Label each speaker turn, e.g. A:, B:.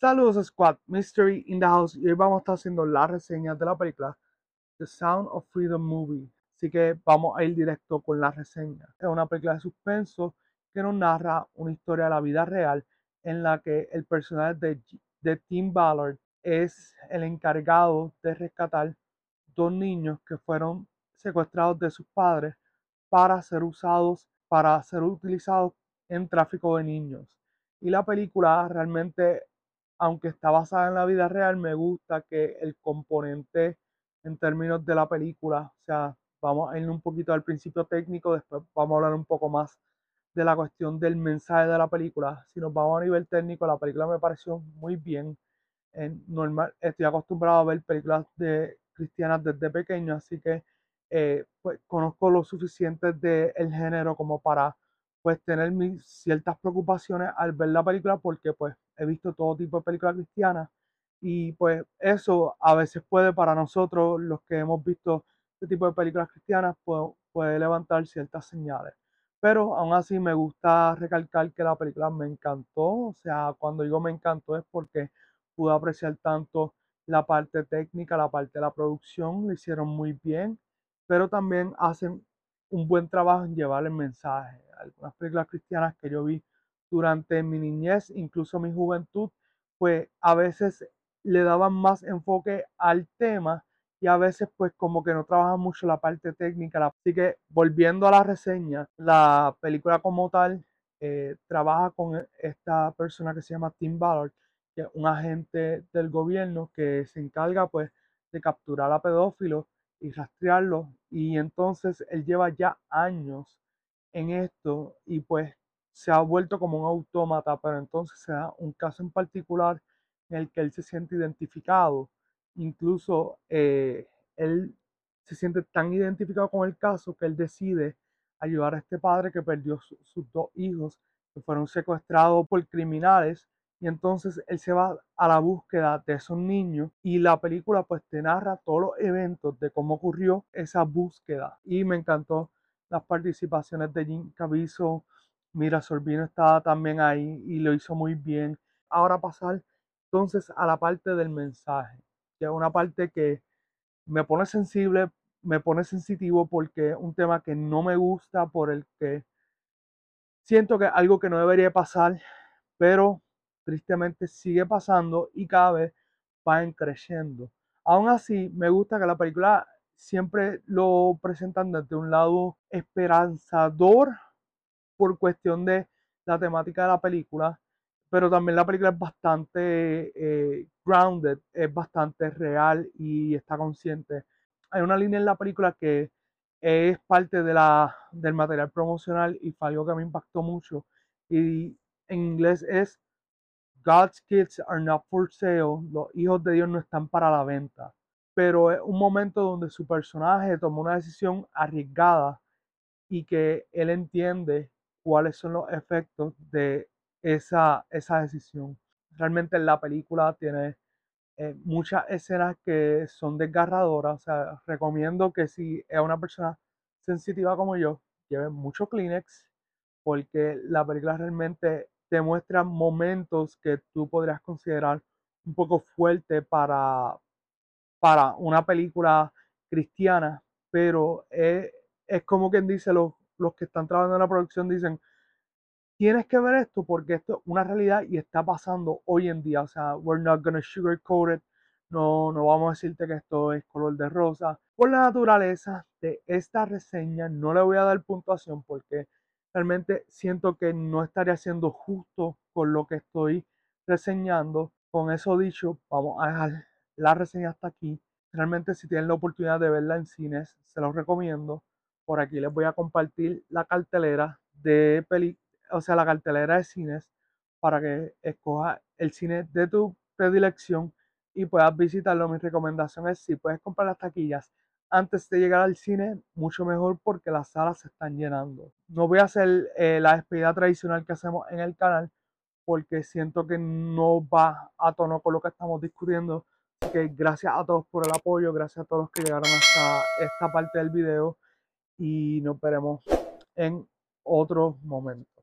A: Saludos Squad, Mystery in the House y hoy vamos a estar haciendo la reseña de la película The Sound of Freedom Movie. Así que vamos a ir directo con la reseña. Es una película de suspenso que nos narra una historia de la vida real en la que el personaje de, de Tim Ballard es el encargado de rescatar dos niños que fueron secuestrados de sus padres para ser usados, para ser utilizados en tráfico de niños. Y la película realmente, aunque está basada en la vida real, me gusta que el componente en términos de la película, o sea, vamos a ir un poquito al principio técnico, después vamos a hablar un poco más de la cuestión del mensaje de la película. Si nos vamos a nivel técnico, la película me pareció muy bien. En normal, estoy acostumbrado a ver películas de cristianas desde pequeño, así que eh, pues, conozco lo suficiente del género como para pues tener mis ciertas preocupaciones al ver la película porque pues he visto todo tipo de películas cristianas y pues eso a veces puede para nosotros los que hemos visto este tipo de películas cristianas puede, puede levantar ciertas señales. Pero aún así me gusta recalcar que la película me encantó, o sea, cuando digo me encantó es porque pude apreciar tanto la parte técnica, la parte de la producción, lo hicieron muy bien, pero también hacen un buen trabajo en llevar el mensaje. Algunas películas cristianas que yo vi durante mi niñez, incluso mi juventud, pues a veces le daban más enfoque al tema y a veces pues como que no trabajan mucho la parte técnica. Así que volviendo a la reseña, la película como tal eh, trabaja con esta persona que se llama Tim Ballard, que es un agente del gobierno que se encarga pues de capturar a pedófilos y rastrearlos. Y entonces él lleva ya años en esto y pues se ha vuelto como un autómata, pero entonces se da un caso en particular en el que él se siente identificado. Incluso eh, él se siente tan identificado con el caso que él decide ayudar a este padre que perdió sus dos hijos que fueron secuestrados por criminales y entonces él se va a la búsqueda de esos niños y la película pues te narra todos los eventos de cómo ocurrió esa búsqueda y me encantó las participaciones de Jim Caviezel, Mira Sorbino estaba también ahí y lo hizo muy bien. Ahora pasar entonces a la parte del mensaje, que es una parte que me pone sensible, me pone sensitivo porque es un tema que no me gusta, por el que siento que algo que no debería pasar, pero tristemente sigue pasando y cada vez va creciendo. Aún así, me gusta que la película siempre lo presentan desde un lado esperanzador por cuestión de la temática de la película, pero también la película es bastante eh, grounded, es bastante real y está consciente. Hay una línea en la película que es parte de la, del material promocional y fue algo que me impactó mucho. Y en inglés es God's kids are not for sale, los hijos de Dios no están para la venta. Pero es un momento donde su personaje tomó una decisión arriesgada y que él entiende cuáles son los efectos de esa, esa decisión. Realmente la película tiene eh, muchas escenas que son desgarradoras. O sea, recomiendo que si es una persona sensitiva como yo, lleve mucho Kleenex, porque la película realmente te muestra momentos que tú podrías considerar un poco fuerte para, para una película cristiana, pero es, como quien dice, los, los que están trabajando en la producción dicen, tienes que ver esto porque esto es una realidad y está pasando hoy en día. O sea, we're not gonna sugarcoat it. No, no vamos a decirte que esto es color de rosa. Por la naturaleza de esta reseña, no le voy a dar puntuación porque realmente siento que no estaría siendo justo con lo que estoy reseñando. Con eso dicho, vamos a dejar la reseña hasta aquí. Realmente si tienen la oportunidad de verla en cines, se los recomiendo. Por aquí les voy a compartir la cartelera de peli, o sea, la cartelera de cines para que escojas el cine de tu predilección y puedas visitarlo. Mi recomendación es si puedes comprar las taquillas antes de llegar al cine, mucho mejor porque las salas se están llenando. No voy a hacer eh, la despedida tradicional que hacemos en el canal porque siento que no va a tono con lo que estamos discutiendo. Que gracias a todos por el apoyo, gracias a todos los que llegaron hasta esta parte del video y nos veremos en otro momento.